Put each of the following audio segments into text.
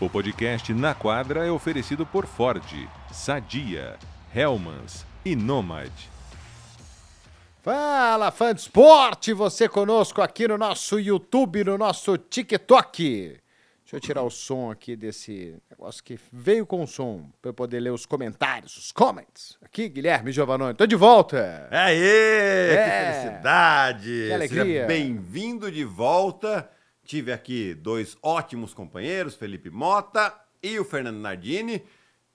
O podcast Na Quadra é oferecido por Ford, Sadia, Helmans e Nomad. Fala, fã de esporte! Você conosco aqui no nosso YouTube, no nosso TikTok. Deixa eu tirar o som aqui desse negócio que veio com o som para eu poder ler os comentários, os comments. Aqui, Guilherme Giovanoni, tô de volta. Aê! É. Que felicidade! Que alegria. Seja bem-vindo de volta. Tive aqui dois ótimos companheiros, Felipe Mota e o Fernando Nardini.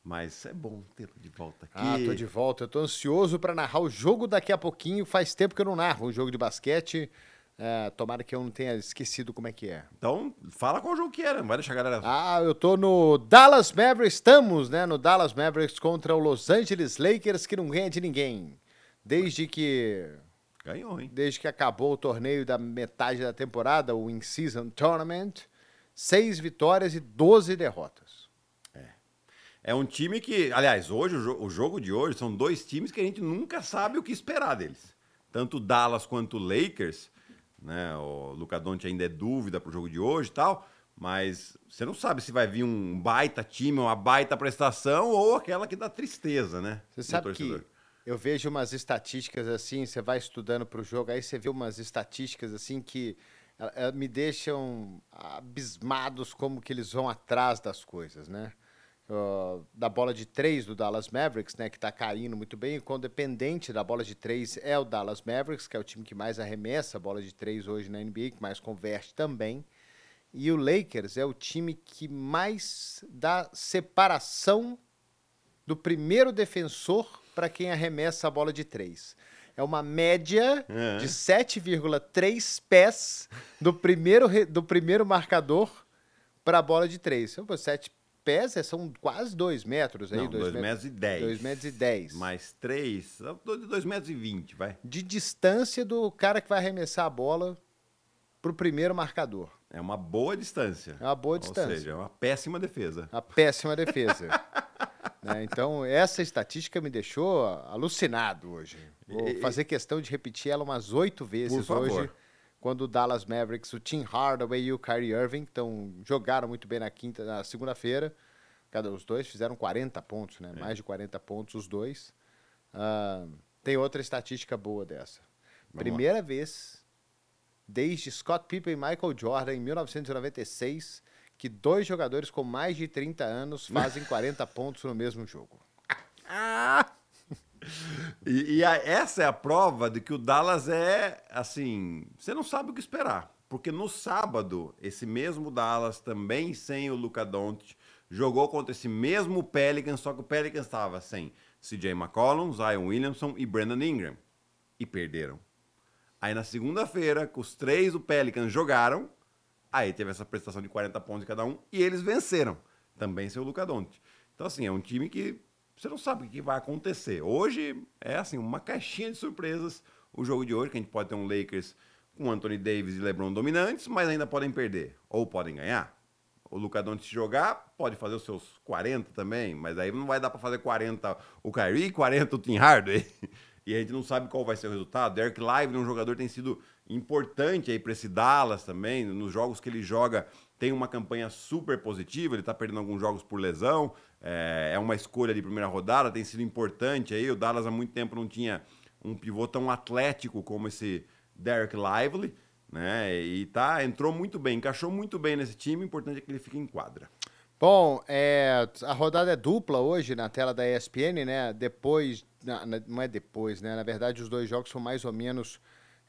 Mas é bom tê-lo de volta aqui. Ah, tô de volta. Eu tô ansioso para narrar o jogo daqui a pouquinho. Faz tempo que eu não narro um jogo de basquete. É, tomara que eu não tenha esquecido como é que é. Então, fala qual jogo que era. Não vai deixar a galera. Ah, eu tô no Dallas Mavericks, estamos, né, no Dallas Mavericks contra o Los Angeles Lakers, que não ganha de ninguém. Desde que Ganhou, hein? desde que acabou o torneio da metade da temporada, o In-Season Tournament, seis vitórias e 12 derrotas. É um time que, aliás, hoje, o, jo- o jogo de hoje, são dois times que a gente nunca sabe o que esperar deles. Tanto o Dallas quanto o Lakers, né? O Luca Doncic ainda é dúvida pro jogo de hoje e tal, mas você não sabe se vai vir um baita time, uma baita prestação ou aquela que dá tristeza, né? Você sabe torcedor. que eu vejo umas estatísticas assim, você vai estudando para o jogo, aí você vê umas estatísticas assim que me deixam abismados como que eles vão atrás das coisas, né? Da bola de três do Dallas Mavericks, né, que está caindo muito bem, o condependente da bola de três é o Dallas Mavericks, que é o time que mais arremessa a bola de três hoje na NBA, que mais converte também. E o Lakers é o time que mais dá separação do primeiro defensor para quem arremessa a bola de três. É uma média É. de 7,3 pés do primeiro, do primeiro marcador para a bola de três. Então, pô, 7 pés é- são quase 2 metros aí. Não, 2 met- metros e 10. 2 metros e 10. Mais 3, 2 metros e 20, vai. De distância do cara que vai arremessar a bola para o primeiro marcador. É uma boa distância. É uma boa distância. Ou seja, é uma péssima defesa. A péssima defesa. Né, Então, essa estatística me deixou alucinado hoje. Vou E- fazer questão de repetir ela umas oito vezes hoje, quando o Dallas Mavericks, o Tim Hardaway e o Kyrie Irving então, jogaram muito bem na quinta, na segunda-feira. Cada os dois fizeram 40 pontos, né? Mais de 40 pontos os dois. Ah, tem outra estatística boa dessa. lá. Primeira vez desde Scott Pippen e Michael Jordan em 1996 que dois jogadores com mais de 30 anos fazem 40 pontos no mesmo jogo. E, e a- essa é a prova de que o Dallas é assim. Você não sabe o que esperar. Porque no sábado, esse mesmo Dallas, também sem o Luca Doncic, jogou contra esse mesmo Pelicans, só que o Pelicans estava sem CJ McCollum, Zion Williamson e Brandon Ingram. E perderam. Aí na segunda-feira, que os três do Pelicans jogaram, aí teve essa prestação de 40 pontos cada um e eles venceram. Também sem o Luca Doncic. Então, assim, é um time que você não sabe o que vai acontecer. Hoje é, assim, uma caixinha de surpresas o jogo de hoje, que a gente pode ter um Lakers com Anthony Davis e LeBron dominantes, mas ainda podem perder. Ou podem ganhar. O Luca Doncic jogar, pode fazer os seus 40 também, mas aí não vai dar para fazer 40 o Kyrie e 40 o Tim Hardaway. E a gente não sabe qual vai ser o resultado. Derek Lively, um jogador tem sido importante aí para esse Dallas também. Nos jogos que ele joga, tem uma campanha super positiva. Ele está perdendo alguns jogos por lesão. É, é uma escolha de primeira rodada, tem sido importante aí. O Dallas há muito tempo não tinha um pivô tão atlético como esse Derek Lively. Né? E tá, entrou muito bem, encaixou muito bem nesse time. O importante é que ele fique em quadra. Bom, é, a rodada é dupla hoje na tela da ESPN, né? Depois, não é depois, né? Na verdade, os dois jogos são mais ou menos,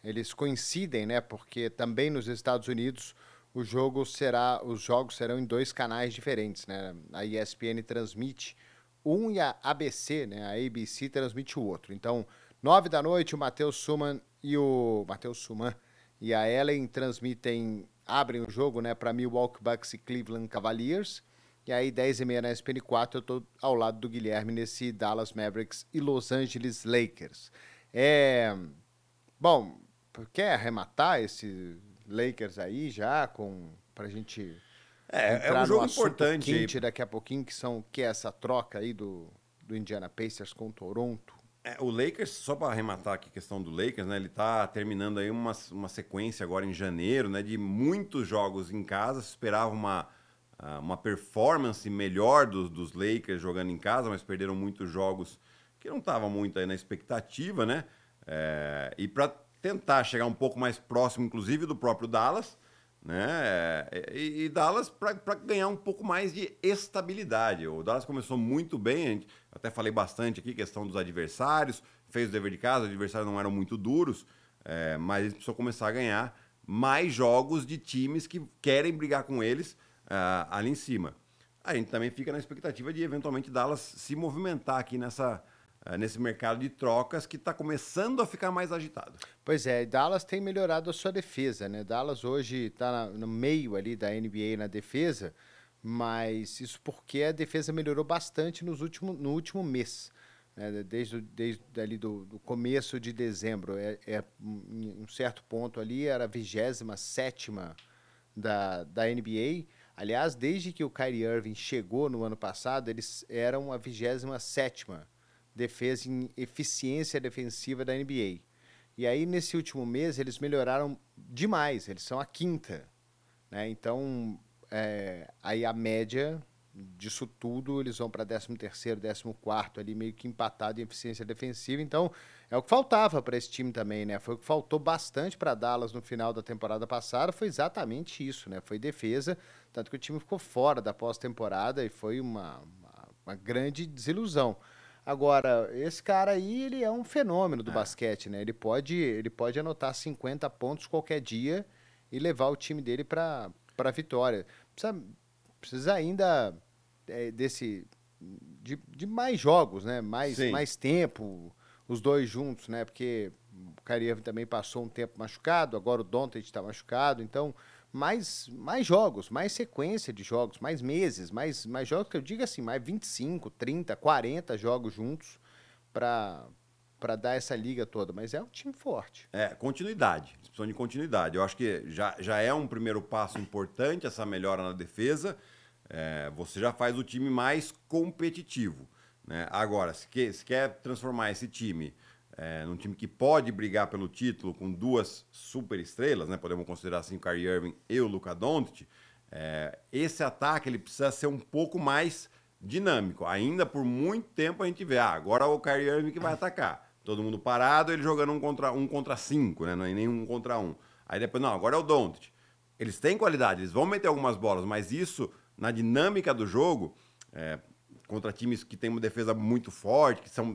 eles coincidem, né? Porque também nos Estados Unidos o jogo será, os jogos serão em dois canais diferentes, né? A ESPN transmite um e a ABC, né? A ABC transmite o outro. Então, nove da noite, o Matheus Suman e o Matheus Suman e a Ellen transmitem, abrem o jogo, né? Para Milwaukee Bucks e Cleveland Cavaliers. E aí, 10 e meia na SPN 4, eu tô ao lado do Guilherme nesse Dallas Mavericks e Los Angeles Lakers. É... Bom, quer arrematar esse Lakers aí já com pra gente É, é um jogo importante. quente daqui a pouquinho que são que é essa troca aí do, do Indiana Pacers com o Toronto. É, o Lakers, só para arrematar aqui a questão do Lakers, né? Ele tá terminando aí uma, uma sequência agora em janeiro, né? De muitos jogos em casa. Se esperava uma uh, uma performance melhor dos, dos Lakers jogando em casa, mas perderam muitos jogos que não estavam muito aí na expectativa, né? É, e para tentar chegar um pouco mais próximo, inclusive, do próprio Dallas, né? E, e Dallas para ganhar um pouco mais de estabilidade. O Dallas começou muito bem, gente, até falei bastante aqui, questão dos adversários, fez o dever de casa, os adversários não eram muito duros, é, mas eles precisam começar a ganhar mais jogos de times que querem brigar com eles uh, ali em cima. A gente também fica na expectativa de eventualmente Dallas se movimentar aqui nessa, nesse mercado de trocas que está começando a ficar mais agitado. Pois é, Dallas tem melhorado a sua defesa, né? Dallas hoje está no meio ali da NBA na defesa, mas isso porque a defesa melhorou bastante nos último, no último mês né, desde, desde ali do, do, começo de dezembro. É, é, um certo ponto ali era a 27 da, da NBA. Aliás, desde que o Kyrie Irving chegou no ano passado, eles eram a 27 defesa em eficiência defensiva da NBA. E aí, nesse último mês, eles melhoraram demais, eles são a quinta. Né? Então, é, aí a média disso tudo, eles vão para 13 terceiro, 14 ali meio que empatado em eficiência defensiva. Então, é o que faltava para esse time também, né? Foi o que faltou bastante para Dallas no final da temporada passada, foi exatamente isso, né? Foi defesa, tanto que o time ficou fora da pós-temporada e foi uma, uma, uma, grande desilusão. Agora, esse cara aí, ele é um fenômeno do é. basquete, né? Ele pode, ele pode anotar 50 pontos qualquer dia e levar o time dele para a vitória. Precisa, precisa ainda é, desse de, de, mais jogos, né? Mais, mais tempo, os dois juntos, né? Porque o Kyrie também passou um tempo machucado, agora o Doncic está machucado, então mais, mais jogos, mais sequência de jogos, mais meses, mais, mais jogos que eu digo assim, mais 25, 30, 40 jogos juntos para para dar essa liga toda, mas é um time forte. É, continuidade, eles precisam de continuidade. Eu acho que já, já é um primeiro passo importante essa melhora na defesa. É, você já faz o time mais competitivo. Né? Agora, se se quer transformar esse time é, num time que pode brigar pelo título com duas super estrelas, né? podemos considerar assim o Kyrie Irving e o Luka Doncic, é, esse ataque ele precisa ser um pouco mais dinâmico. Ainda por muito tempo a gente vê, ah, agora é o Kyrie Irving que vai atacar. Todo mundo parado, ele jogando um contra um contra cinco, né? Não é nem um contra um. Aí depois, não, agora é o Doncic. Eles têm qualidade, eles vão meter algumas bolas, mas isso na dinâmica do jogo, é, contra times que têm uma defesa muito forte, que, são,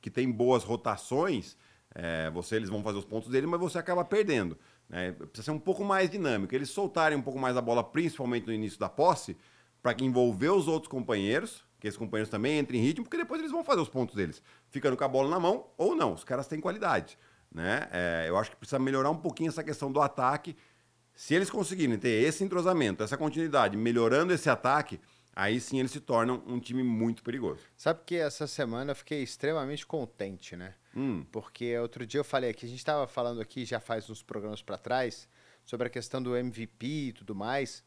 que têm boas rotações, é, você eles vão fazer os pontos dele, mas você acaba perdendo. Né? Precisa ser um pouco mais dinâmico. Eles soltarem um pouco mais a bola, principalmente no início da posse, para envolver os outros companheiros, que esses companheiros também entrem em ritmo, porque depois eles vão fazer os pontos deles, ficando com a bola na mão ou não. Os caras têm qualidade. Né? É, eu acho que precisa melhorar um pouquinho essa questão do ataque se eles conseguirem ter esse entrosamento, essa continuidade, melhorando esse ataque, aí sim eles se tornam um time muito perigoso. Sabe que essa semana eu fiquei extremamente contente, né? Hum. Porque outro dia eu falei aqui, a gente estava falando aqui já faz uns programas para trás sobre a questão do MVP e tudo mais,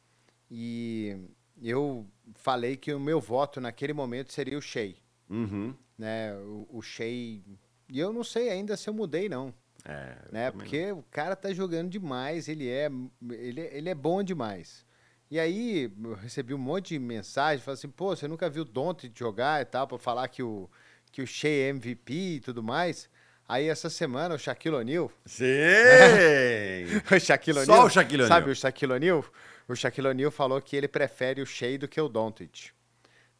e eu falei que o meu voto naquele momento seria o Shea. Uhum. Né? O, o Shea. E eu não sei ainda se eu mudei, não. É, né? Porque não. o cara tá jogando demais, ele é, ele, ele é bom demais. E aí eu recebi um monte de mensagem, falando assim, pô, você nunca viu Dante jogar e tal, para falar que o, que o Shea é MVP e tudo mais. Aí essa semana o Shaquille O'Neal... Sim! o Shaquille O'Neal... Só o Shaquille O'Neal. Sabe o Shaquille O'Neal? O Shaquille O'Neal falou que ele prefere o Shea do que o Doncic.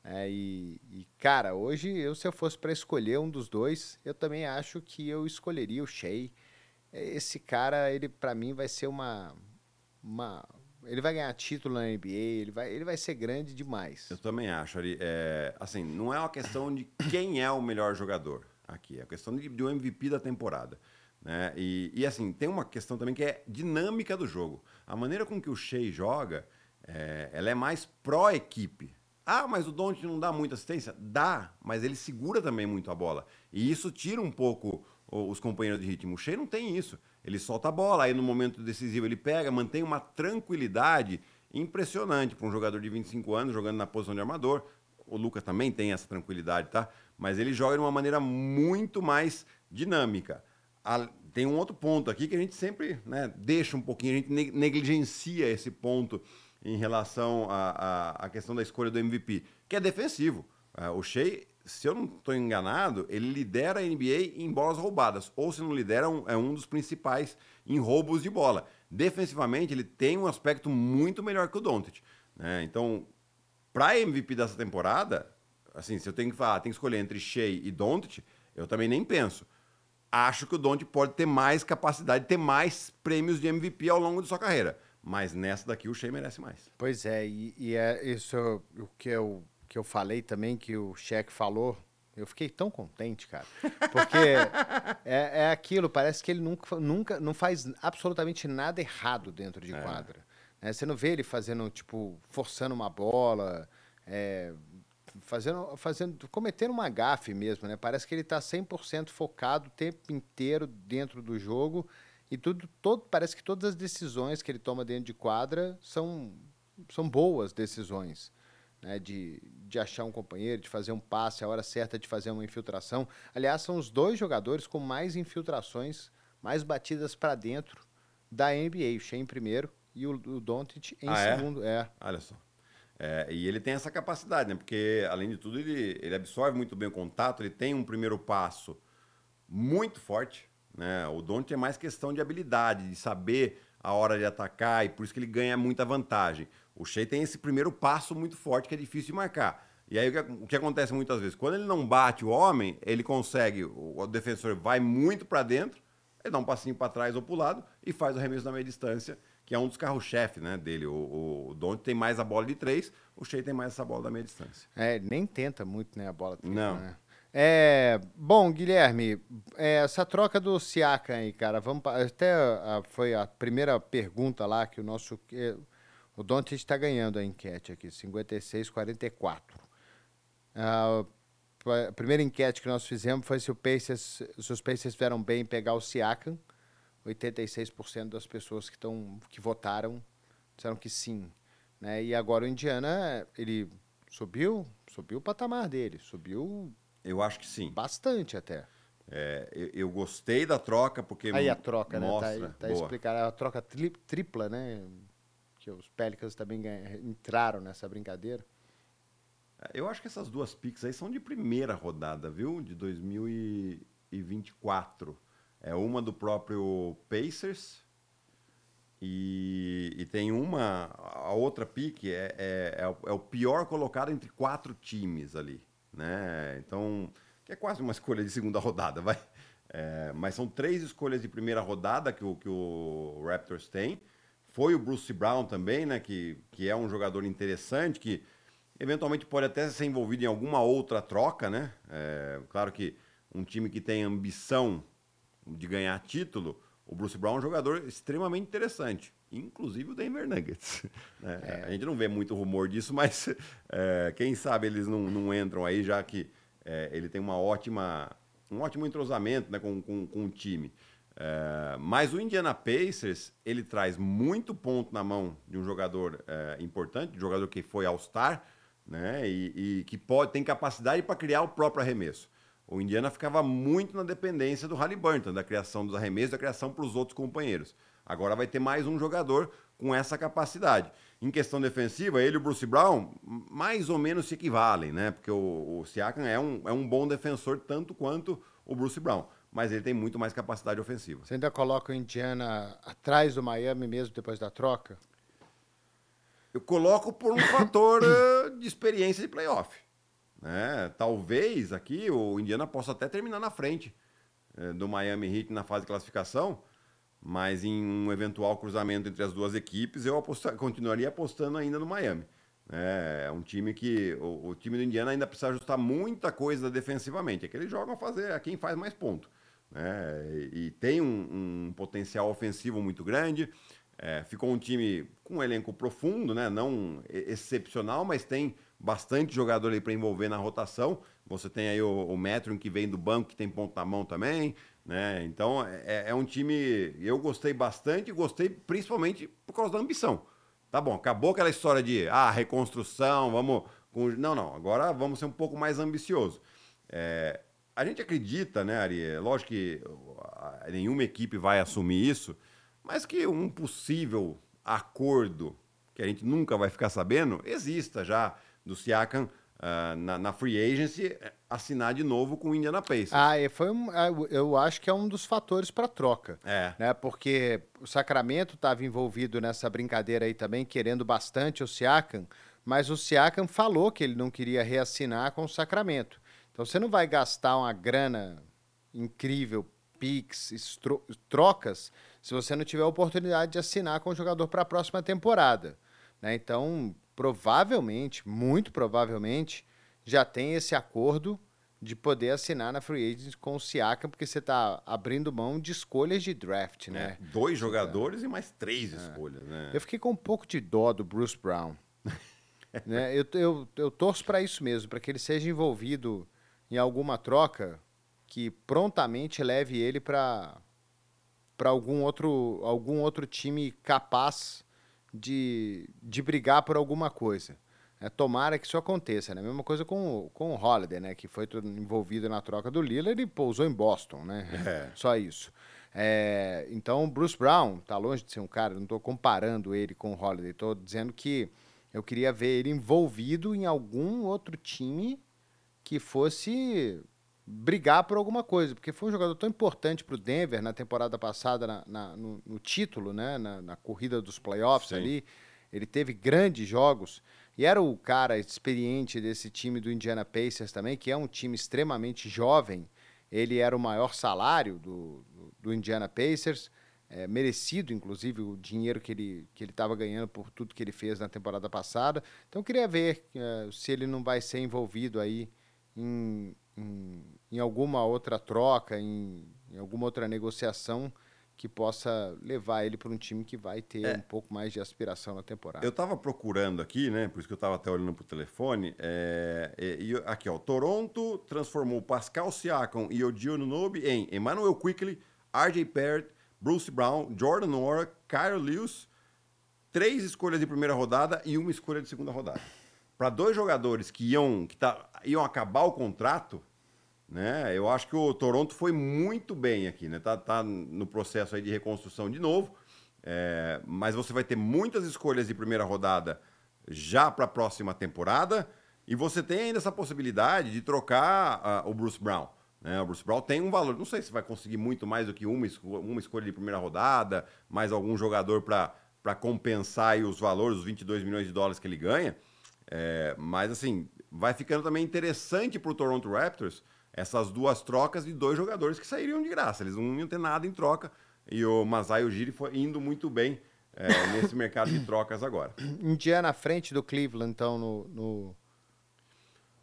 É, e, e, cara, hoje, eu se eu fosse para escolher um dos dois, eu também acho que eu escolheria o Shea. Esse cara, ele para mim vai ser uma, uma. Ele vai ganhar título na NBA, ele vai, ele vai ser grande demais. Eu também acho. É, assim, não é uma questão de quem é o melhor jogador aqui, é a questão de, de um MVP da temporada. Né? E, e, assim, tem uma questão também que é dinâmica do jogo. A maneira com que o Shea joga, é, ela é mais pró-equipe. Ah, mas o Don't não dá muita assistência? Dá, mas ele segura também muito a bola. E isso tira um pouco os companheiros de ritmo. O Shea não tem isso. Ele solta a bola, aí no momento decisivo ele pega, mantém uma tranquilidade impressionante para um jogador de 25 anos jogando na posição de armador. O Lucas também tem essa tranquilidade, tá? Mas ele joga de uma maneira muito mais dinâmica. Tem um outro ponto aqui que a gente sempre né, deixa um pouquinho, a gente negligencia esse ponto em relação à questão da escolha do MVP, que é defensivo. Uh, o Shea, se eu não estou enganado, ele lidera a NBA em bolas roubadas, ou se não lidera, um, é um dos principais em roubos de bola. Defensivamente, ele tem um aspecto muito melhor que o Doncic. Né? Então, para MVP dessa temporada, assim, se eu tenho que falar, tenho que escolher entre Shea e Doncic, eu também nem penso. Acho que o Doncic pode ter mais capacidade, ter mais prêmios de MVP ao longo de sua carreira. Mas nessa daqui o Shea merece mais. Pois é, e, e é isso o que eu, que eu falei também, que o Shaq falou. Eu fiquei tão contente, cara. Porque é, é aquilo, parece que ele nunca, nunca não faz absolutamente nada errado dentro de é. quadra. É, você não vê ele fazendo, tipo, forçando uma bola, é, fazendo, fazendo, cometendo uma gafe mesmo, né? Parece que ele está 100% focado o tempo inteiro dentro do jogo e tudo, todo, parece que todas as decisões que ele toma dentro de quadra são, são boas decisões. Né, de, de achar um companheiro, de fazer um passe, a hora certa de fazer uma infiltração. Aliás, são os dois jogadores com mais infiltrações, mais batidas para dentro da NBA. O Shea em primeiro e o, o Doncic em ah, é? segundo. É? é. Olha só. É, e ele tem essa capacidade, né? Porque, além de tudo, ele, ele absorve muito bem o contato, ele tem um primeiro passo muito forte. Né? O Don't é mais questão de habilidade, de saber a hora de atacar, e por isso que ele ganha muita vantagem. O Shea tem esse primeiro passo muito forte que é difícil de marcar. E aí o que, o que acontece muitas vezes? Quando ele não bate o homem, ele consegue, o, o defensor vai muito para dentro, ele dá um passinho para trás ou para o lado e faz o arremesso da meia distância que é um dos carros-chefe né, dele. O, o Don't tem mais a bola de três, o Shea tem mais essa bola da meia distância. É, nem tenta muito né, a bola. Não. Né? É, bom, Guilherme, é, essa troca do Siakam aí, cara, vamos até a, foi a primeira pergunta lá que o nosso o Don't está ganhando a enquete aqui, 56-44. A, a primeira enquete que nós fizemos foi se, o Pacers, se os Pacers fizeram bem em pegar o Siakam. 86% das pessoas que, tão, que votaram disseram que sim. Né? E agora o Indiana, ele subiu, subiu o patamar dele, subiu... Eu acho que sim. Bastante até. É, eu, eu, gostei da troca, porque Aí a troca, mostra, né? Tá, tá explicado, a troca tri, tripla, né? Que os Pelicans também entraram nessa brincadeira. É, eu acho que essas duas picks aí são de primeira rodada, viu? De 2024. É uma do próprio Pacers. E, e tem uma, a outra pique é, é, é, o, é, pior colocado entre quatro times ali, né? Então, que é quase uma escolha de segunda rodada, vai. É, mas são três escolhas de primeira rodada que o, que o Raptors tem. Foi o Bruce Brown também, né? Que, que é um jogador interessante, que eventualmente pode até ser envolvido em alguma outra troca, né? É, claro que um time que tem ambição de ganhar título, o Bruce Brown é um jogador extremamente interessante. Inclusive o Denver Nuggets. Né? É. A gente não vê muito rumor disso, mas é, quem sabe eles não, não, entram aí, já que é, ele tem uma ótima, um ótimo entrosamento né, com, com, com o time. É, mas o Indiana Pacers, ele traz muito ponto na mão de um jogador é, importante, um jogador que foi All-Star, né, e, e, que pode, tem capacidade para criar o próprio arremesso. O Indiana ficava muito na dependência do Halliburton, da criação dos arremessos, da criação para os outros companheiros. Agora vai ter mais um jogador com essa capacidade. Em questão defensiva, ele e o Bruce Brown mais ou menos se equivalem, né? Porque o, o Siakam é um, é um bom defensor tanto quanto o Bruce Brown, mas ele tem muito mais capacidade ofensiva. Você ainda coloca o Indiana atrás do Miami mesmo depois da troca? Eu coloco por um fator eh, de experiência de playoff. Né? Talvez aqui o Indiana possa até terminar na frente é, do Miami Heat na fase de classificação, mas em um eventual cruzamento entre as duas equipes, eu continuaria apostando ainda no Miami. É, é um time que o, o, time do Indiana ainda precisa ajustar muita coisa defensivamente. É que eles jogam a fazer a quem faz mais ponto. Né? E, tem um, um, potencial ofensivo muito grande. É, ficou um time com um elenco profundo, né? não excepcional, mas tem bastante jogador aí para envolver na rotação. Você tem aí o, o Metron que vem do banco, que tem ponto na mão também, né? Então é, é um time. Eu gostei bastante, gostei principalmente por causa da ambição. Tá bom, acabou aquela história de ah, reconstrução, vamos. Não, não, agora vamos ser um pouco mais ambicioso. É, a gente acredita, né, Ari? É lógico que nenhuma equipe vai assumir isso, mas que um possível acordo que a gente nunca vai ficar sabendo, exista já do Siakam uh, na, na, free agency eh, assinar de novo com o Indiana Pacers. Ah, foi um, ah, eu acho que é um dos fatores para troca. É. Né? Porque o Sacramento estava envolvido nessa brincadeira aí também, querendo bastante o Siakam, mas o Siakam falou que ele não queria reassinar com o Sacramento. Então você não vai gastar uma grana incrível, pix, trocas, se você não tiver a oportunidade de assinar com o jogador para a próxima temporada. Né? Então, provavelmente, muito provavelmente, já tem esse acordo de poder assinar na Free Agents com o Siakam, porque você está abrindo mão de escolhas de draft, né? É, dois jogadores é. e mais três é. escolhas, né? Eu fiquei com um pouco de dó do Bruce Brown. né? eu, eu, eu torço para isso mesmo, para que ele seja envolvido em alguma troca que prontamente leve ele para para algum outro algum outro time capaz de, de brigar por alguma coisa. É, tomara que isso aconteça, né? Mesma coisa com, com o Holiday, né? Que foi envolvido na troca do Lillard e pousou em Boston, né? É. Só isso. É, então, Bruce Brown tá longe de ser um cara, não estou comparando ele com o Holiday, estou dizendo que eu queria ver ele envolvido em algum outro time que fosse brigar por alguma coisa, porque foi um jogador tão importante para o Denver na temporada passada, na, na no, no, título, né? Na, na, corrida dos playoffs Sim. ali. Ele teve grandes jogos e era o cara experiente desse time do Indiana Pacers também, que é um time extremamente jovem. Ele era o maior salário do, do, do Indiana Pacers, é, merecido, inclusive, o dinheiro que ele que ele estava ganhando por tudo que ele fez na temporada passada. Então, eu queria ver é, se ele não vai ser envolvido aí em, em, em alguma outra troca, em, em, alguma outra negociação que possa levar ele para um time que vai ter é. um pouco mais de aspiração na temporada. Eu estava procurando aqui, né? Por isso que eu estava até olhando para o telefone. É, e, aqui, ó, Toronto transformou Pascal Siakam e Odio Nobe em Emmanuel Quickly, RJ Barrett, Bruce Brown, Jordan Nora, Kyle Lewis, três escolhas de primeira rodada e uma escolha de segunda rodada para dois jogadores que iam, que tá, iam acabar o contrato, né? Eu acho que o Toronto foi muito bem aqui, né? Tá, tá no processo aí de reconstrução de novo, é, mas você vai ter muitas escolhas de primeira rodada já para a próxima temporada e você tem ainda essa possibilidade de trocar uh, o Bruce Brown. Né? O Bruce Brown tem um valor, não sei se vai conseguir muito mais do que uma, uma escolha de primeira rodada, mais algum jogador para compensar os valores, os 22 milhões de dólares que ele ganha. É, mas assim, vai ficando também interessante para o Toronto Raptors essas duas trocas de dois jogadores que sairiam de graça. Eles não iam ter nada em troca. E o Masai Ujiri foi indo muito bem é, nesse mercado de trocas agora. Indiana à frente do Cleveland, então, no, no...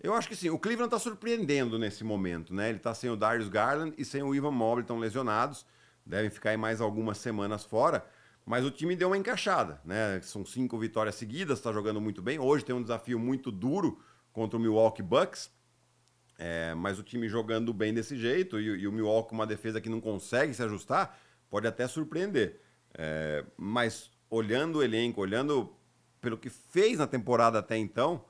Eu acho que sim. O Cleveland está surpreendendo nesse momento, né? Ele está sem o Darius Garland e sem o Ivan Mobley, estão lesionados. Devem ficar aí mais algumas semanas fora. Mas o time deu uma encaixada, né? São cinco vitórias seguidas, está jogando muito bem. Hoje tem um desafio muito duro contra o Milwaukee Bucks. É, mas o time jogando bem desse jeito e, e, o Milwaukee uma defesa que não consegue se ajustar, pode até surpreender. É, mas olhando o elenco, olhando pelo que fez na temporada até então,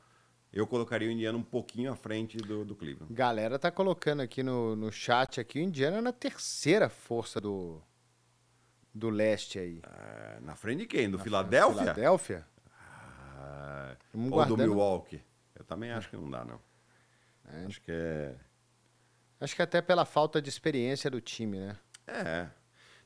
eu colocaria o Indiana um pouquinho à frente do, do Cleveland. Galera tá colocando aqui no, no chat aqui o Indiana na terceira força do, do leste aí? É, na frente de quem? Do na Filadélfia? Filadélfia? Ah, ou do Milwaukee? Eu também acho que não dá, não. É. Acho que é. Acho que até pela falta de experiência do time, né? É.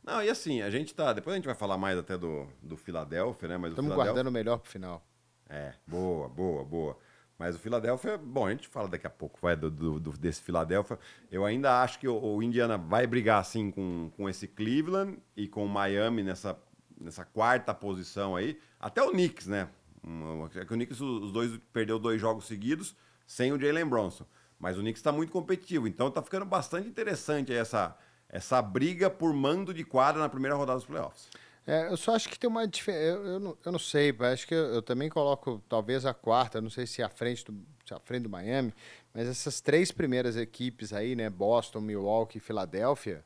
Não, e assim, a gente tá. Depois a gente vai falar mais até do, do Filadélfia, né? Mas Estamos Philadelphia... guardando o melhor pro final. É, boa, boa, boa. Mas o Philadelphia, bom, a gente fala daqui a pouco vai do, do, desse Philadelphia. Eu ainda acho que o, o, Indiana vai brigar assim com, com esse Cleveland e com o Miami nessa, nessa quarta posição aí. Até o Knicks, né? É que o Knicks, os dois perdeu dois jogos seguidos sem o Jalen Bronson. Mas o Knicks está muito competitivo, então está ficando bastante interessante essa, essa briga por mando de quadra na primeira rodada dos playoffs. É, eu só acho que tem uma diferença. Eu, eu, não, eu não sei, acho que eu, eu, também coloco talvez a quarta, não sei se é a frente do, se é a frente do Miami, mas essas três primeiras equipes aí, né? Boston, Milwaukee e Filadélfia,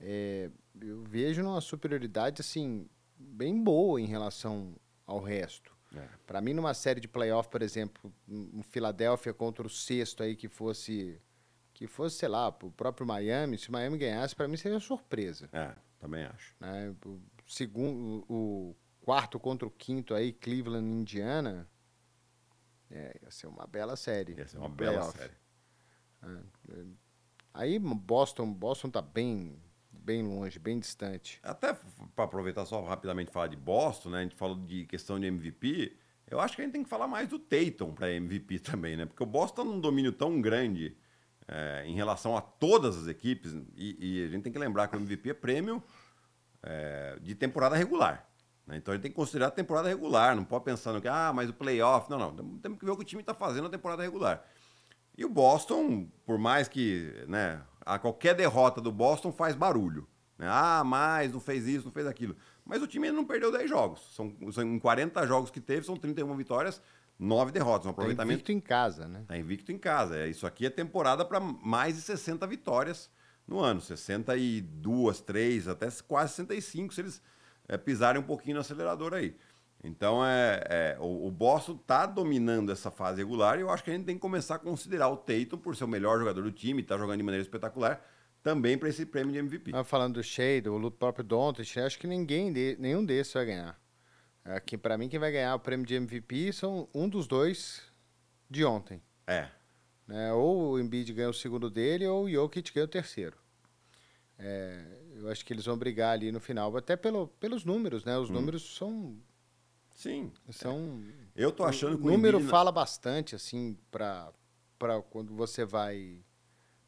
é, eu vejo uma superioridade assim, bem boa em relação ao resto. É. Para mim, numa série de playoff, por exemplo, um Filadélfia contra o sexto aí que fosse. Que fosse, sei lá, o próprio Miami, se o Miami ganhasse, para mim seria surpresa. É, também acho. Né? Segundo o quarto contra o quinto aí, Cleveland Indiana, é, ia ser uma bela série. Ia ser uma bela playoff. série. É, Aí Boston, Boston tá bem, bem longe, bem distante. Até para aproveitar só rapidamente falar de Boston, né? A gente falou de questão de MVP. Eu acho que a gente tem que falar mais do Tatum para MVP também, né? Porque o Boston tem um domínio tão grande é, em relação a todas as equipes e, e, a gente tem que lembrar que o MVP é prêmio é, de temporada regular. Né? Então a gente tem que considerar a temporada regular. Não pode pensar no que ah, mas o playoff. Não, não. Temos que ver o que o time está fazendo na temporada regular. E o Boston, por mais que né, a qualquer derrota do Boston faz barulho. Né? Ah, mas não fez isso, não fez aquilo. Mas o time ainda não perdeu 10 jogos. São, são em 40 jogos que teve, são 31 vitórias, 9 derrotas. Um aproveitamento. Tá invicto em casa, né? Tá invicto em casa. É, isso aqui é temporada para mais de 60 vitórias no ano. 62, 3, até quase 65 se eles é, pisarem um pouquinho no acelerador aí. Então, é, é o, o, Boston está dominando essa fase regular e eu acho que a gente tem que começar a considerar o Tatum, por ser o melhor jogador do time, está jogando de maneira espetacular, também para esse prêmio de MVP. Mas falando do Shea, do próprio Doncic, acho que ninguém, de, nenhum desses vai ganhar. Aqui, para mim, quem vai ganhar o prêmio de MVP são um dos dois de ontem. É. Né? Ou o Embiid ganha o segundo dele, ou o Jokic ganha o terceiro. É, eu acho que eles vão brigar ali no final, até pelo, pelos números, né? Os hum. números são Sim. São, eu tô achando que o número Embiid... fala bastante, assim, para quando você vai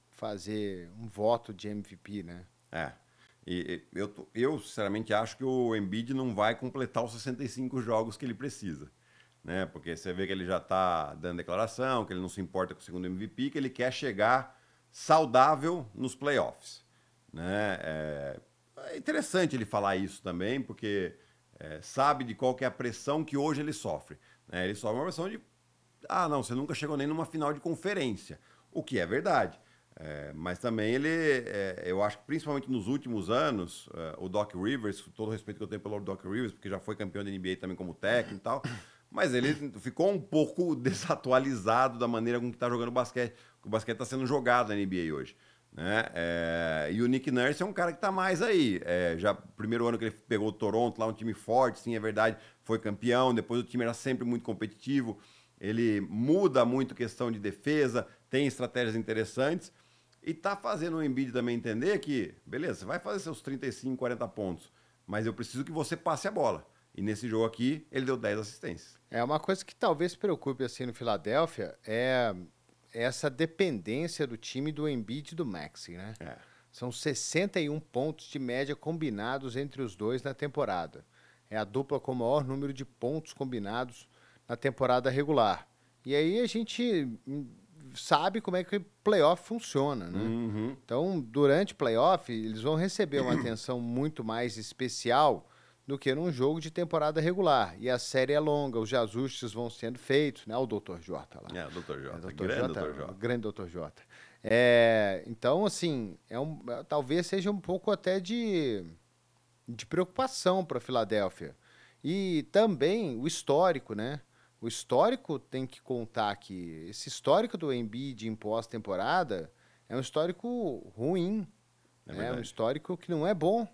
fazer um voto de MVP, né? É. E, eu, eu, sinceramente, acho que o Embiid não vai completar os 65 jogos que ele precisa. Né? Porque você vê que ele já está dando declaração, que ele não se importa com o segundo MVP, que ele quer chegar saudável nos playoffs. Né? É, é interessante ele falar isso também, porque é, sabe de qual que é a pressão que hoje ele sofre. Né? Ele sofre uma pressão de, ah, não, você nunca chegou nem numa final de conferência, o que é verdade. É, mas também ele, é, eu acho que principalmente nos últimos anos, é, o Doc Rivers, todo o respeito que eu tenho pelo Doc Rivers, porque já foi campeão da NBA também como técnico e tal, mas ele ficou um pouco desatualizado da maneira com que está jogando basquete. O basquete está sendo jogado na NBA hoje. Né? É, e o Nick Nurse é um cara que está mais aí. É, já primeiro ano que ele pegou o Toronto, lá um time forte, sim, é verdade, foi campeão. Depois o time era sempre muito competitivo. Ele muda muito questão de defesa, tem estratégias interessantes. E está fazendo o Embiid também entender que, beleza, você vai fazer seus 35, 40 pontos, mas eu preciso que você passe a bola. E nesse jogo aqui, ele deu 10 assistências. É uma coisa que talvez preocupe assim no Filadélfia é essa dependência do time do Embiid e do Maxi, né? É. São 61 pontos de média combinados entre os dois na temporada. É a dupla com o maior número de pontos combinados na temporada regular. E aí a gente hum, sabe como é que o playoff funciona, né? Uhum. Então, durante o playoff, eles vão receber uma atenção muito mais especial do que num jogo de temporada regular. E a série é longa, os ajustes vão sendo feitos, né? O Dr. J lá. É, o Dr. J. É, Dr. grande Dr. J. grande Dr. J. É, então, assim, é um, talvez seja um pouco até de, de preocupação para a Filadélfia. E também o histórico, né? O histórico tem que contar que esse histórico do Embiid em pós-temporada é um histórico ruim. É, né? um histórico que não é bom.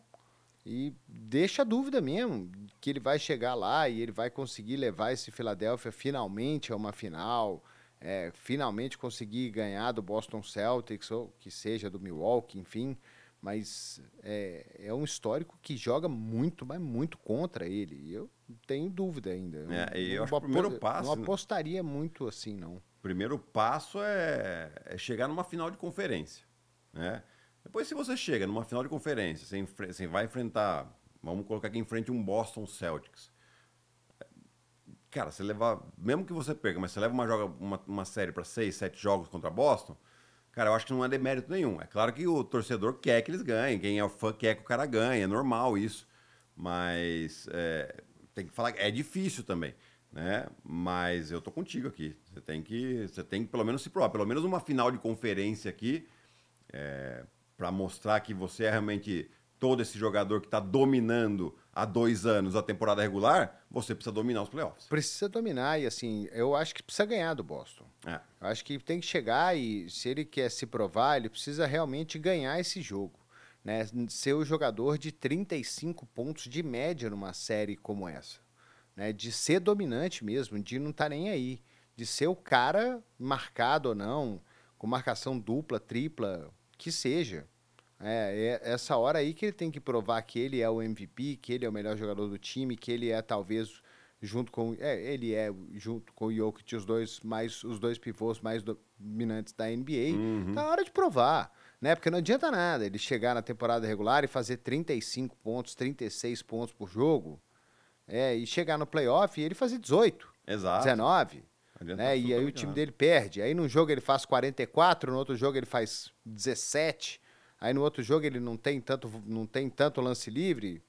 E deixa a dúvida mesmo que ele vai chegar lá e ele vai conseguir levar esse Philadelphia finalmente a uma final, é, finalmente conseguir ganhar do Boston Celtics ou que seja do Milwaukee, enfim. Mas é, é um histórico que joga muito, mas muito contra ele. E eu tenho dúvida ainda. É, eu, eu acho que o primeiro passo. Não apostaria muito assim, não. O primeiro passo é, é chegar numa final de conferência. Né? Depois, se você chega numa final de conferência, você, você vai enfrentar, vamos colocar aqui em frente um Boston Celtics. Cara, você leva, mesmo que você perca, mas você leva uma, joga, uma, uma série para seis, sete jogos contra Boston, cara, eu acho que não é demérito nenhum. É claro que o torcedor quer que eles ganhem, quem é o fã quer que o cara ganhe, é normal isso. Mas é, tem que falar, é difícil também, né? Mas eu tô contigo aqui. Você tem que, você tem que pelo menos se provar, pelo menos uma final de conferência aqui. É, para mostrar que você é realmente todo esse jogador que está dominando há dois anos a temporada regular, você precisa dominar os playoffs. Precisa dominar e assim, eu acho que precisa ganhar do Boston. É. Eu acho que tem que chegar e se ele quer se provar, ele precisa realmente ganhar esse jogo. né, ser o jogador de 35 pontos de média numa série como essa. Né, de ser dominante mesmo, de não estar tá nem aí. De ser o cara marcado ou não, com marcação dupla, tripla, que seja. É, é essa hora aí que ele tem que provar que ele é o MVP, que ele é o melhor jogador do time, que ele é talvez junto com é, ele é junto com o Jokic os dois mais os dois pivôs mais dominantes da NBA. Uhum. Tá hora de provar, né? Porque não adianta nada ele chegar na temporada regular e fazer 35 pontos, 36 pontos por jogo, é, e chegar no playoff e ele fazer 18, Exato. 19. Né? E aí o time dele perde. Aí num jogo ele faz 44, no outro jogo ele faz 17. Aí no outro jogo ele não tem tanto, não tem tanto lance livre,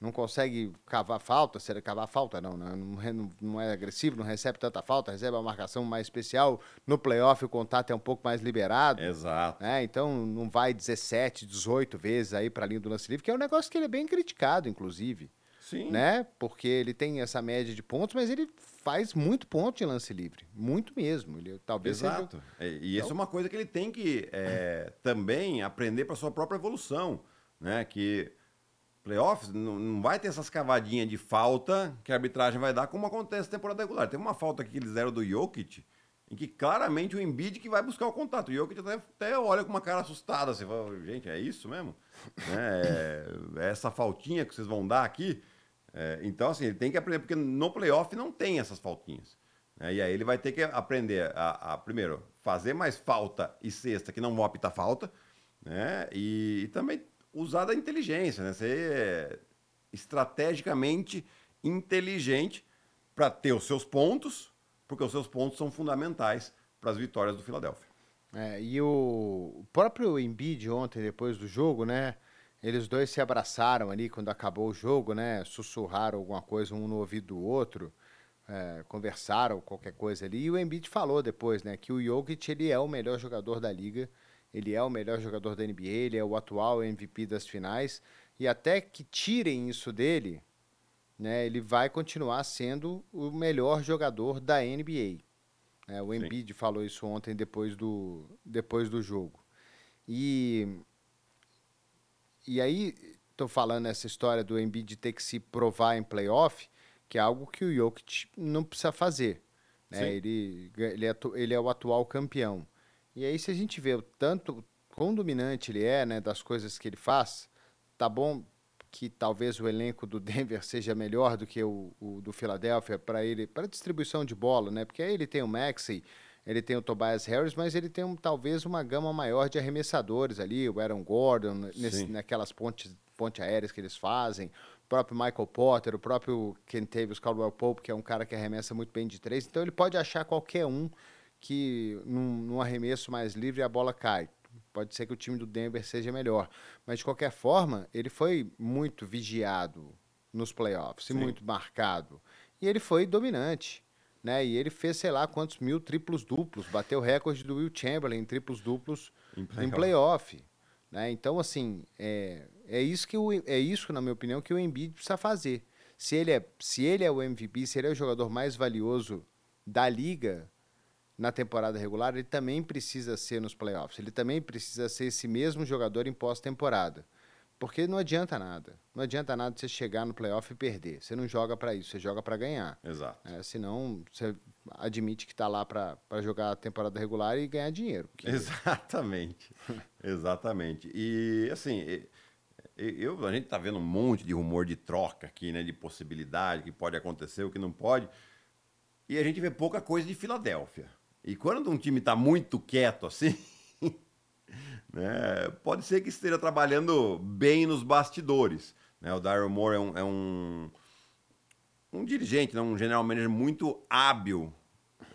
não consegue cavar falta, se ele cavar falta, não, né? não, não, é agressivo, não recebe tanta falta, recebe uma marcação mais especial. No playoff o contato é um pouco mais liberado. Exato. Né? Então não vai 17, 18 vezes aí para a linha do lance livre, que é um negócio que ele é bem criticado, inclusive. Sim. Né? Porque ele tem essa média de pontos, mas ele faz muito ponto de lance livre. Muito mesmo. Ele, talvez Exato. Seja... E, e então... isso é uma coisa que ele tem que é, também aprender para sua própria evolução. Né? Que playoffs não, não vai ter essas cavadinhas de falta que a arbitragem vai dar, como acontece na temporada regular. Tem uma falta aqui que eles deram do Jokic, em que claramente o Embiid que vai buscar o contato. O Jokic até, até olha com uma cara assustada, assim, fala, gente, é isso mesmo? é, é essa faltinha que vocês vão dar aqui? É, então, assim, ele tem que aprender, porque no playoff não tem essas faltinhas. Né? E aí ele vai ter que aprender a, a, primeiro, fazer mais falta e cesta que não vão apitar falta, né? E, e também usar da inteligência, né? Ser estrategicamente inteligente para ter os seus pontos, porque os seus pontos são fundamentais para as vitórias do Philadelphia. É, e o próprio Embiid ontem, depois do jogo, né? Eles dois se abraçaram ali quando acabou o jogo, né? Sussurraram alguma coisa um no ouvido do outro, é, conversaram qualquer coisa ali. E o Embiid falou depois, né? Que o Jokic ele é o melhor jogador da liga, ele é o melhor jogador da NBA, ele é o atual MVP das finais. E até que tirem isso dele, né? Ele vai continuar sendo o melhor jogador da NBA. É, o Embiid Sim. falou isso ontem depois do, depois do jogo. E e aí, estou falando essa história do Embiid ter que se provar em playoff, que é algo que o Jokic não precisa fazer. Né? Ele, ele, é, ele é o atual campeão. E aí, se a gente vê o tanto quão dominante ele é, né, das coisas que ele faz, tá bom que talvez o elenco do Denver seja melhor do que o, o do Philadelphia para ele, para distribuição de bola, né? Porque aí ele tem o Maxey, ele tem o Tobias Harris, mas ele tem um, talvez uma gama maior de arremessadores ali, o Aaron Gordon, nesse, naquelas pontes, ponte aéreas que eles fazem, o próprio Michael Potter, o próprio Kentavious Caldwell Pope, que é um cara que arremessa muito bem de três, então ele pode achar qualquer um que num, num arremesso mais livre a bola cai. Pode ser que o time do Denver seja melhor, mas de qualquer forma, ele foi muito vigiado nos playoffs, Sim. e muito marcado. E ele foi dominante né? E ele fez, sei lá, quantos mil triplos duplos, bateu o recorde do Will Chamberlain em triplos duplos em, play em playoff. Né? Então, assim, é, é, isso que o, é isso, na minha opinião, que o Embiid precisa fazer. Se ele, é, se ele é o MVP, se ele é o jogador mais valioso da liga na temporada regular, ele também precisa ser nos playoffs. Ele também precisa ser esse mesmo jogador em pós-temporada. Porque não adianta nada. Não adianta nada você chegar no playoff e perder. Você não joga para isso, você joga para ganhar. Exato. É, senão, você admite que está lá para jogar a temporada regular e ganhar dinheiro. Exatamente. Exatamente. E, assim, eu, a gente está vendo um monte de rumor de troca aqui, né? De possibilidade, que pode acontecer, o que não pode. E a gente vê pouca coisa de Filadélfia. E quando um time está muito quieto assim. né, pode ser que esteja trabalhando bem nos bastidores. Né? O Daryl Moore é um, é um, um dirigente, né? um general manager muito hábil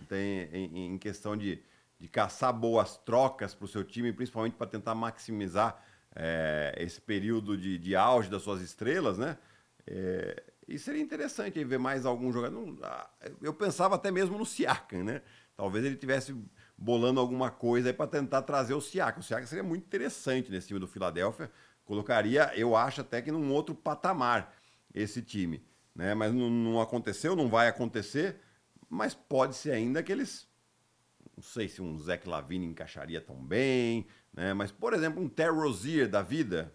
tem, em, em questão de, de caçar boas trocas para o seu time, principalmente para tentar maximizar é, esse período de, de auge das suas estrelas, né? É, e seria interessante ver mais algum jogador. Ah, eu pensava até mesmo no Siakam, né? Talvez ele tivesse bolando alguma coisa aí para tentar trazer o Siaka. O Siaka seria muito interessante nesse time do Philadelphia. Colocaria, eu acho até que num outro patamar esse time. Né? Mas não, não aconteceu, não vai acontecer. Mas pode ser ainda que eles. Não sei se um Zach Lavine encaixaria tão bem. Né? Mas, por exemplo, um Terry Rozier da vida.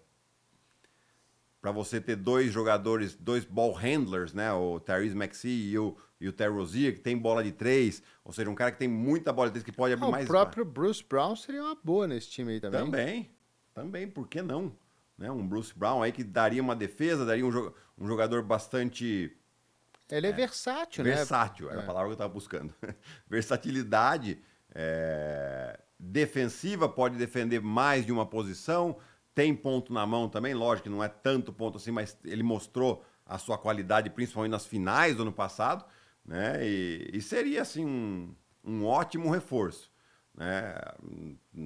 para você ter dois jogadores, dois ball handlers, né? O Tyrese Maxey e o, e o Terry Rozier, que tem bola de três, ou seja, um cara que tem muita bola de três, que pode abrir ah, mais... O próprio Bruce Brown seria uma boa nesse time aí também. Também, também, por que não? Né? Um Bruce Brown aí que daria uma defesa, daria um, um jogador bastante... Ele é, é versátil, né? Versátil, era é. a palavra que eu estava buscando. Versatilidade é... defensiva, pode defender mais de uma posição, tem ponto na mão também, lógico que não é tanto ponto assim, mas ele mostrou a sua qualidade, principalmente nas finais do ano passado, né? E, e seria assim um, um ótimo reforço. Né?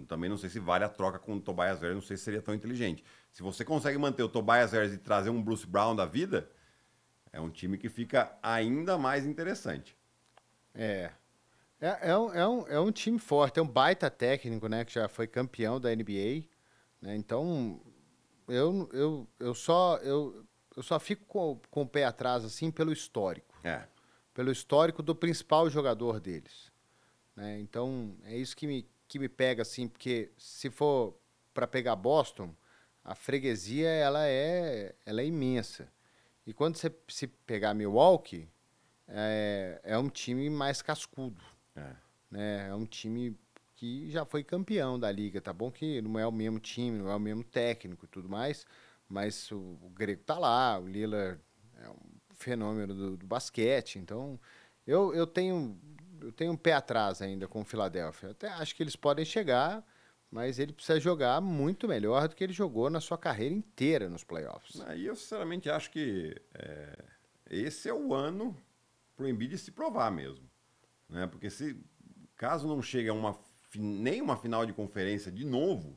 Também não sei se vale a troca com o Tobias Harris, não sei se seria tão inteligente. Se você consegue manter o Tobias Harris e trazer um Bruce Brown da vida, é um time que fica ainda mais interessante. É. É, é, um, é, um, é um time forte, é um baita técnico, né? Que já foi campeão da NBA. Né? Então, eu, eu, eu, só, eu, eu só fico com, com o pé atrás assim pelo histórico. É. Pelo histórico do principal jogador deles. Né? Então, é isso que me, que me pega, assim, porque se for para pegar Boston, a freguesia ela é, ela é imensa. E quando você se pegar Milwaukee, é, é um time mais cascudo. É. Né? é um time que já foi campeão da liga. Tá bom que não é o mesmo time, não é o mesmo técnico e tudo mais, mas o, o Grego tá lá, o Lillard é um fenômeno do, do, basquete. Então, eu, eu tenho eu tenho um pé atrás ainda com o Philadelphia. Até acho que eles podem chegar, mas ele precisa jogar muito melhor do que ele jogou na sua carreira inteira nos playoffs. Aí eu sinceramente acho que é, esse é o ano para o Embiid se provar mesmo, né? Porque se caso não chegue a uma nem uma final de conferência de novo,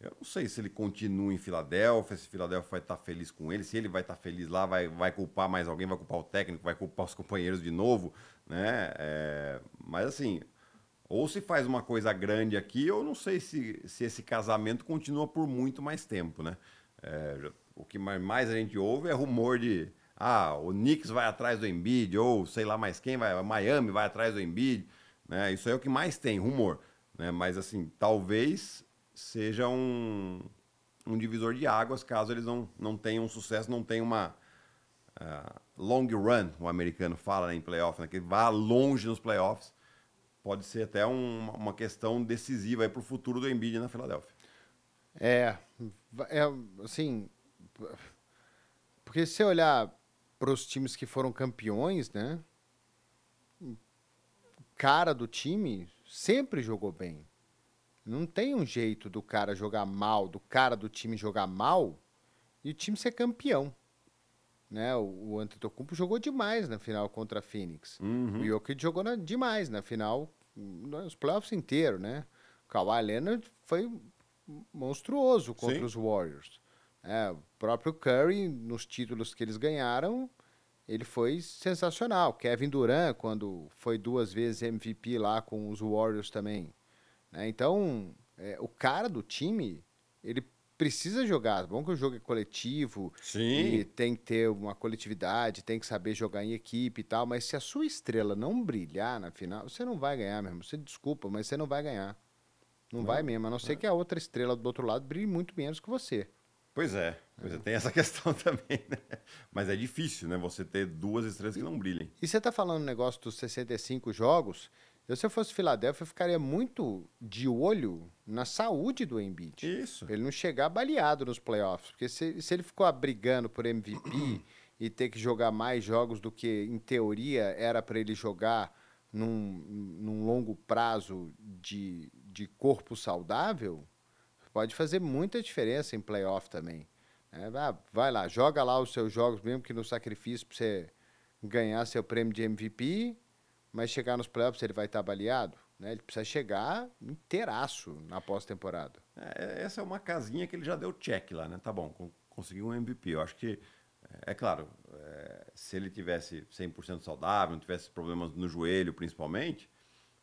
eu não sei se ele continua em Filadélfia, se Filadélfia vai estar feliz com ele, se ele vai estar feliz lá, vai, vai culpar mais alguém, vai culpar o técnico, vai culpar os companheiros de novo, né? É, mas assim, ou se faz uma coisa grande aqui, eu não sei se, se esse casamento continua por muito mais tempo, né? É, o que mais a gente ouve é rumor de ah, o Knicks vai atrás do Embiid, ou sei lá mais quem vai, Miami vai atrás do Embiid. Né? Isso é o que mais tem, rumor. Né? Mas, assim, talvez seja um, um divisor de águas caso eles não, não tenham sucesso, não tenham uma uh, long run, o americano fala né, em playoff, né? que vá longe nos playoffs. Pode ser até um, uma questão decisiva para o futuro do Embiid na Filadélfia. É, é, assim, porque se você olhar para os times que foram campeões, né? cara do time sempre jogou bem. Não tem um jeito do cara jogar mal, do cara do time jogar mal e o time ser campeão. Né? O, o Antetokounmpo jogou demais na final contra a Phoenix. Uhum. O Jokic jogou na, demais na final, nos playoffs inteiros, né? O Kawhi Leonard foi monstruoso contra Sim. os Warriors. É, o próprio Curry, nos títulos que eles ganharam, ele foi sensacional. Kevin Durant, quando foi duas vezes MVP lá com os Warriors também. Né? Então, é, o cara do time, ele precisa jogar. É bom que o jogo é coletivo Sim. e tem que ter uma coletividade, tem que saber jogar em equipe e tal. Mas se a sua estrela não brilhar na final, você não vai ganhar mesmo. Você desculpa, mas você não vai ganhar. Não, não vai mesmo, a não ser é. que a outra estrela do outro lado brilhe muito menos que você. Pois é, pois é. tem essa questão também, né? Mas é difícil, né? Você ter duas estrelas que não brilhem. E você está falando um negócio dos 65 jogos. Eu, se eu fosse Filadélfia, eu ficaria muito de olho na saúde do Embiid. Isso. Pra ele não chegar baleado nos playoffs. Porque se, se ele ficou brigando por MVP e ter que jogar mais jogos do que, em teoria, era para ele jogar num, num longo prazo de, de corpo saudável, pode fazer muita diferença em playoff também. É, vai lá, joga lá os seus jogos, mesmo que no sacrifício para você ganhar seu prêmio de MVP, mas chegar nos playoffs ele vai estar baleado. Né? Ele precisa chegar inteiraço na pós-temporada. É, essa é uma casinha que ele já deu check lá, né? Tá bom, conseguiu um MVP. Eu acho que, é, é claro, é, se ele tivesse 100% saudável, não tivesse problemas no joelho principalmente,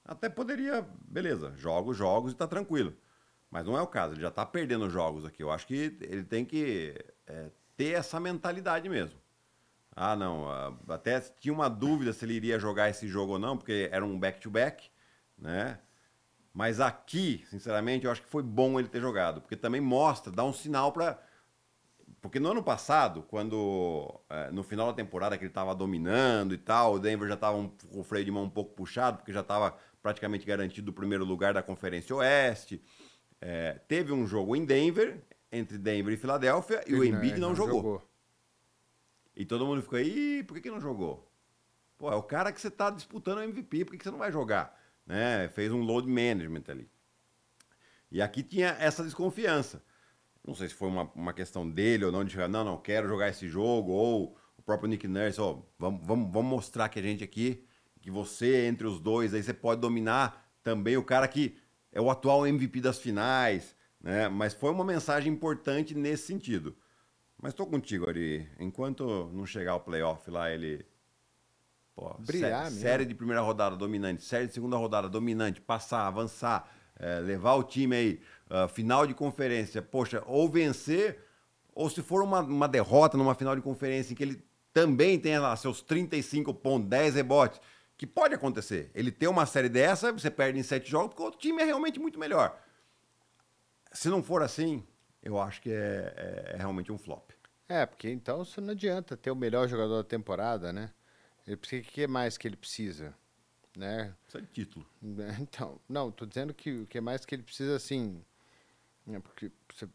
até poderia, beleza, joga os jogos e tá tranquilo. Mas não é o caso, ele já está perdendo jogos aqui. Eu acho que ele tem que é, ter essa mentalidade mesmo. Ah, não. Até tinha uma dúvida se ele iria jogar esse jogo ou não, porque era um back-to-back, -back, né? Mas aqui, sinceramente, eu acho que foi bom ele ter jogado, porque também mostra, dá um sinal para Porque no ano passado, quando é, no final da temporada que ele estava dominando e tal, o Denver já estava um, com o freio de mão um pouco puxado, porque já estava praticamente garantido o primeiro lugar da Conferência Oeste. É, teve um jogo em Denver, entre Denver e Filadélfia, e o Embiid não, não jogou. jogou. E todo mundo ficou, ih, por que, que não jogou? Pô, é o cara que você está disputando o MVP, por que, que você não vai jogar? Né? Fez um load management ali. E aqui tinha essa desconfiança. Não sei se foi uma, uma questão dele ou não, de chegar, não, não, quero jogar esse jogo, ou o próprio Nick Nurse, ó, vamos, vamos, vamos mostrar que a gente aqui, que você, entre os dois, aí você pode dominar também o cara que é o atual MVP das finais, né? Mas foi uma mensagem importante nesse sentido. Mas tô contigo, Ari. Enquanto não chegar o playoff lá, ele. Pô, Brilhar, sé série de primeira rodada dominante, série de segunda rodada dominante, passar, avançar, é, levar o time aí uh, final de conferência, poxa, ou vencer, ou se for uma, uma derrota numa final de conferência em que ele também tenha lá seus 35 pontos, 10 rebotes, que pode acontecer. Ele tem uma série dessa, você perde em 7 jogos, porque o outro time é realmente muito melhor. Se não for assim, eu acho que é, é, é realmente um flop. É, porque então isso não adianta ter o melhor jogador da temporada, né? Ele precisa, o que mais que ele precisa? Né? Precisa de título. Então, não, tô dizendo que o que mais que ele precisa, assim, né? Porque você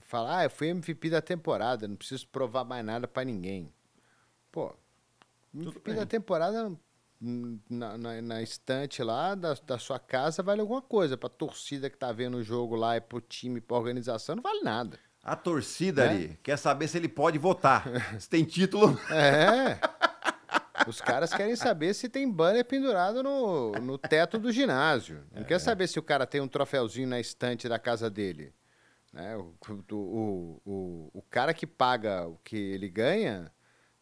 fala, ah, eu fui MVP da temporada, não preciso provar mais nada para ninguém. Pô, MVP da temporada na, na, na, estante lá da, da sua casa vale alguma coisa. Pra torcida que tá vendo o jogo lá e pro time, pra organização, não vale nada. A torcida né? ali quer saber se ele pode votar. se tem título. É. Os caras querem saber se tem banner pendurado no, no teto do ginásio. Não é. quer saber se o cara tem um troféuzinho na estante da casa dele. Né? O, o, o, o cara que paga o que ele ganha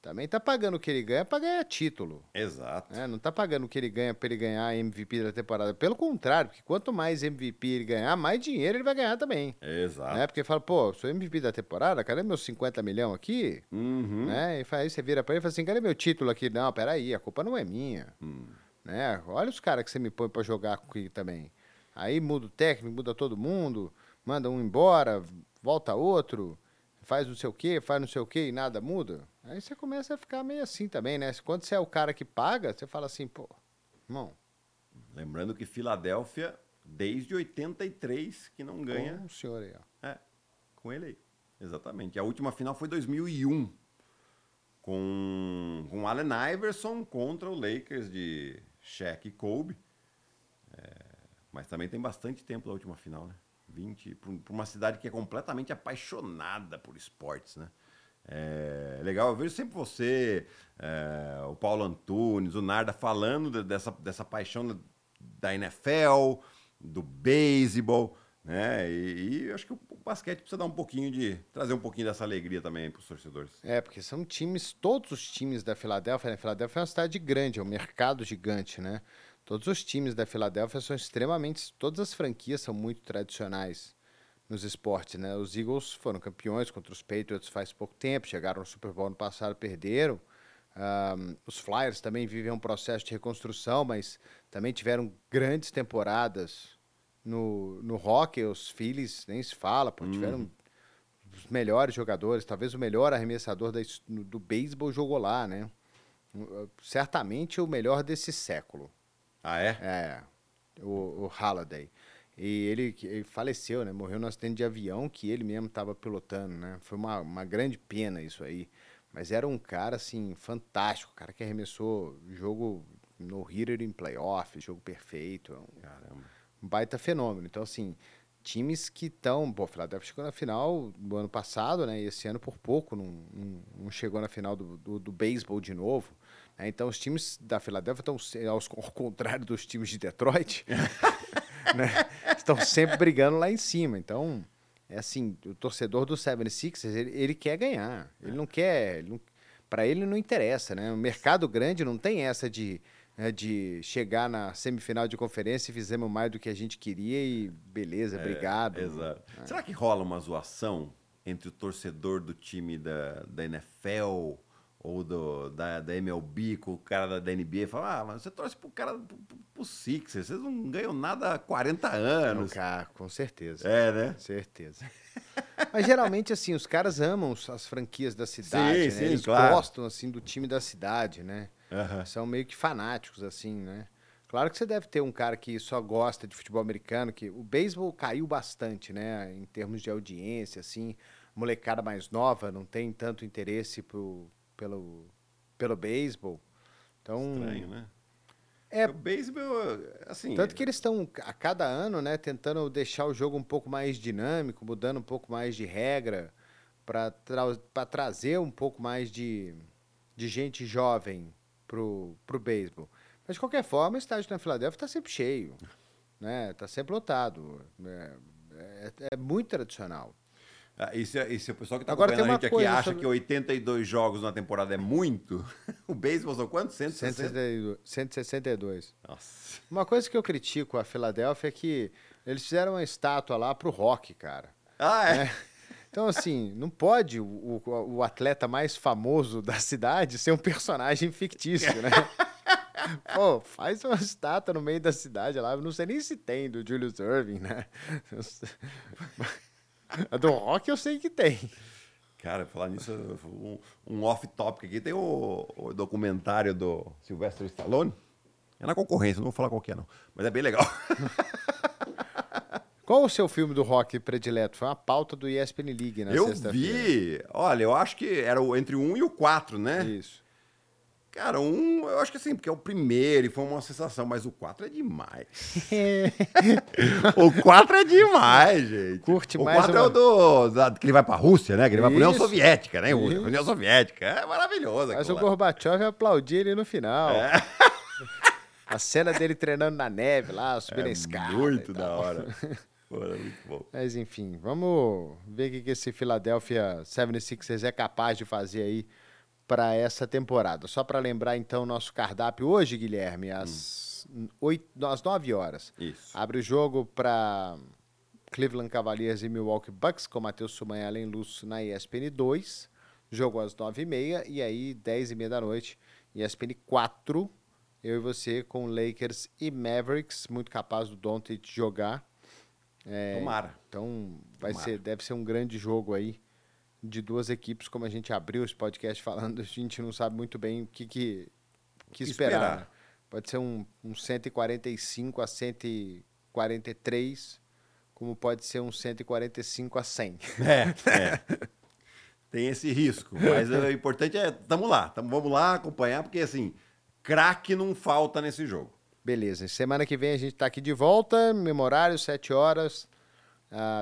também tá pagando o que ele ganha para ganhar título. Exato. Né? Não tá pagando o que ele ganha para ele ganhar MVP da temporada. Pelo contrário, porque quanto mais MVP ele ganhar, mais dinheiro ele vai ganhar também. Exato. Né? Porque fala, pô, sou MVP da temporada, cadê meus 50 milhões aqui? Uhum. Né? E aí você vira para ele e fala assim, cadê meu título aqui? Não, peraí, a culpa não é minha. Hum. Né? Olha os caras que você me põe para jogar aqui também. Aí muda o técnico, muda todo mundo, manda um embora, volta outro faz não sei o quê, faz não sei o quê e nada muda, aí você começa a ficar meio assim também, né? Quando você é o cara que paga, você fala assim, pô, irmão. Lembrando que Filadélfia, desde 83, que não ganha. Com o senhor aí, ó. É, com ele aí. Exatamente. A última final foi 2001, com, com Allen Iverson contra o Lakers de Shaq e Kobe. É, mas também tem bastante tempo da última final, né? 20, para uma cidade que é completamente apaixonada por esportes, né? É legal, eu vejo sempre você, é, o Paulo Antunes, o Narda falando dessa, dessa paixão da NFL, do beisebol, né? E, e acho que o, o basquete precisa dar um pouquinho de. trazer um pouquinho dessa alegria também para os torcedores. É, porque são times, todos os times da Filadélfia, né? Filadélfia é uma cidade grande, é um mercado gigante, né? Todos os times da Filadélfia são extremamente. Todas as franquias são muito tradicionais nos esportes, né? Os Eagles foram campeões contra os Patriots faz pouco tempo, chegaram no Super Bowl no passado, perderam. Um, os Flyers também vivem um processo de reconstrução, mas também tiveram grandes temporadas no, no hockey. Os Phillies nem se fala, pô, tiveram uhum. os melhores jogadores, talvez o melhor arremessador da, do beisebol jogou lá, né? Certamente o melhor desse século. Ah, é? É. O, o Halliday. E ele, ele, faleceu, né? Morreu num acidente de avião que ele mesmo estava pilotando, né? Foi uma, uma grande pena isso aí. Mas era um cara, assim, fantástico. cara que arremessou jogo no hitter em playoff, jogo perfeito. É um, Caramba. um baita fenômeno. Então, assim, times que estão... Pô, o Philadelphia chegou na final do ano passado, né? E esse ano, por pouco, não, não, não chegou na final do, do, do beisebol de novo. É, então, os times da Filadélfia estão, ao contrário dos times de Detroit, né, estão sempre brigando lá em cima. Então, é assim, o torcedor do 76ers, ele, ele quer ganhar. Ele não quer... Ele para ele não interessa, né? O mercado grande não tem essa de, né, de chegar na semifinal de conferência e fizemos mais do que a gente queria e beleza, é, obrigado. Exato. É. Será que rola uma zoação entre o torcedor do time da, da NFL ou do, da, da MLB com o cara da, NBA fala, ah, mas você torce pro cara pro, pro Sixers, vocês não ganham nada há 40 anos. Cara, com certeza. É, né? Certeza. Mas geralmente, assim, os caras amam as franquias da cidade, Sim, né? sim, Eles claro. gostam, assim, do time da cidade, né? Aham. São meio que fanáticos, assim, né? Claro que você deve ter um cara que só gosta de futebol americano, que o beisebol caiu bastante, né? Em termos de audiência, assim. Molecada mais nova não tem tanto interesse pro, pelo, pelo beisebol. Então, Estranho, né? É. O beisebol, assim... tanto que eles estão a cada ano, né, tentando deixar o jogo um pouco mais dinâmico, mudando um pouco mais de regra para tra trazer um pouco mais de, de gente jovem pro, pro beisebol. Mas de qualquer forma, o estádio na Filadélfia está sempre cheio, né? Tá sempre lotado. É, é- é muito tradicional. Ah, E se, e se o pessoal que está Agora, acompanhando a gente aqui acha sobre- que 82 jogos na temporada é muito, o beisebol são quantos? 160? 162. 162. Nossa. Uma coisa que eu critico a Filadélfia é que eles fizeram uma estátua lá pro rock, cara. Ah, é? Então, assim, não pode o, o, o atleta mais famoso da cidade ser um personagem fictício, né? Pô, faz uma estátua no meio da cidade lá. Eu não sei nem se tem do Julius Irving, né? A do rock eu sei que tem. Cara, falar nisso, um, um off-topic aqui, tem o, o documentário do Sylvester Stallone. É na concorrência, não vou falar qual é, não. Mas é bem legal. Qual o seu filme do rock predileto? Foi uma pauta do ESPN League na eu vi, olha, eu acho que era entre o 1 e o 4, né? Isso. Cara, um, eu acho que assim, porque é o primeiro e foi uma sensação, mas o 4 é demais. o 4 é demais, gente. Curte o mais 4 é uma- o do, da- que ele vai pra Rússia, né? Que ele vai pra União. Soviética, né? Isso. União Soviética. É maravilhoso. Mas o lá. Gorbachev aplaudia ele no final. É. A cena dele treinando na neve lá, subindo a escada. É Muito da hora. Muito bom. Mas enfim, vamos ver o que que esse Philadelphia 76ers é capaz de fazer aí para essa temporada. Só para lembrar então nosso cardápio hoje, Guilherme, às, oito, às 9 horas. Isso. Abre o jogo para Cleveland Cavaliers e Milwaukee Bucks com Matheus Sumanhela em Lúcio na ESPN 2. Jogo às 9h30 e aí 10h30 da noite, ESPN 4. Eu e você com Lakers e Mavericks, muito capaz do Doncic jogar. É, Tomara. Então, vai Tomara. ser, deve ser um grande jogo aí de duas equipes, como a gente abriu esse podcast falando, a gente não sabe muito bem o que, que, que esperar. esperar. né? Pode ser um, um 145 a 143, como pode ser um 145 a 100. É, é. Tem esse risco. Mas o importante é, tamo lá. Tamo, vamos lá acompanhar, porque assim, craque não falta nesse jogo. Beleza, semana que vem a gente está aqui de volta, mesmo horário, 7 horas.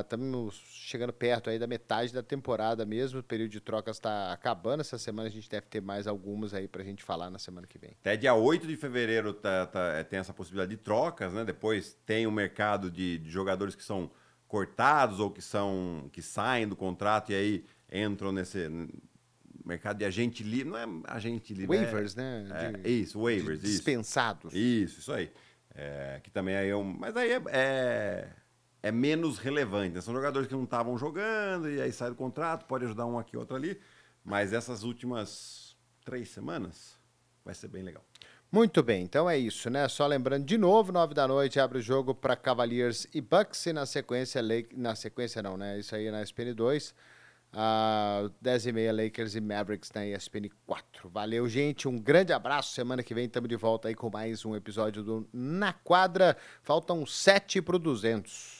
Estamos chegando perto aí da metade da temporada mesmo, o período de trocas está acabando. Essa semana a gente deve ter mais algumas aí para a gente falar na semana que vem. Até dia 8 de fevereiro tá- tá- é, tem essa possibilidade de trocas, né? Depois tem o mercado de, de jogadores que são cortados ou que são que saem do contrato e aí entram nesse mercado de agente livre. Não é agente livre. é- Waivers, né? É, de- isso, waivers, isso. dispensados. Isso, isso aí. É, que também aí é um. Mas aí é, é, menos relevante. né? São jogadores que não estavam jogando e aí sai do contrato, pode ajudar um aqui, outro ali. Mas essas últimas três semanas vai ser bem legal. Muito bem, então é isso, né? Só lembrando de novo, nove da noite abre o jogo para Cavaliers e Bucks e na sequência, Lake... na sequência não, né? Isso aí é na ESPN 2. Uh, 10 e meia Lakers e Mavericks na ESPN 4. Valeu, gente. Um grande abraço. Semana que vem estamos de volta aí com mais um episódio do Na Quadra. Faltam 7 para o 200.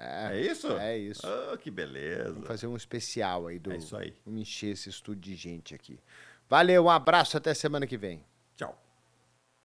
É isso? É isso. Ah, que beleza. Vamos fazer um especial aí do. É isso aí. Vamos encher esse estúdio de gente aqui. Valeu, um abraço, até semana que vem.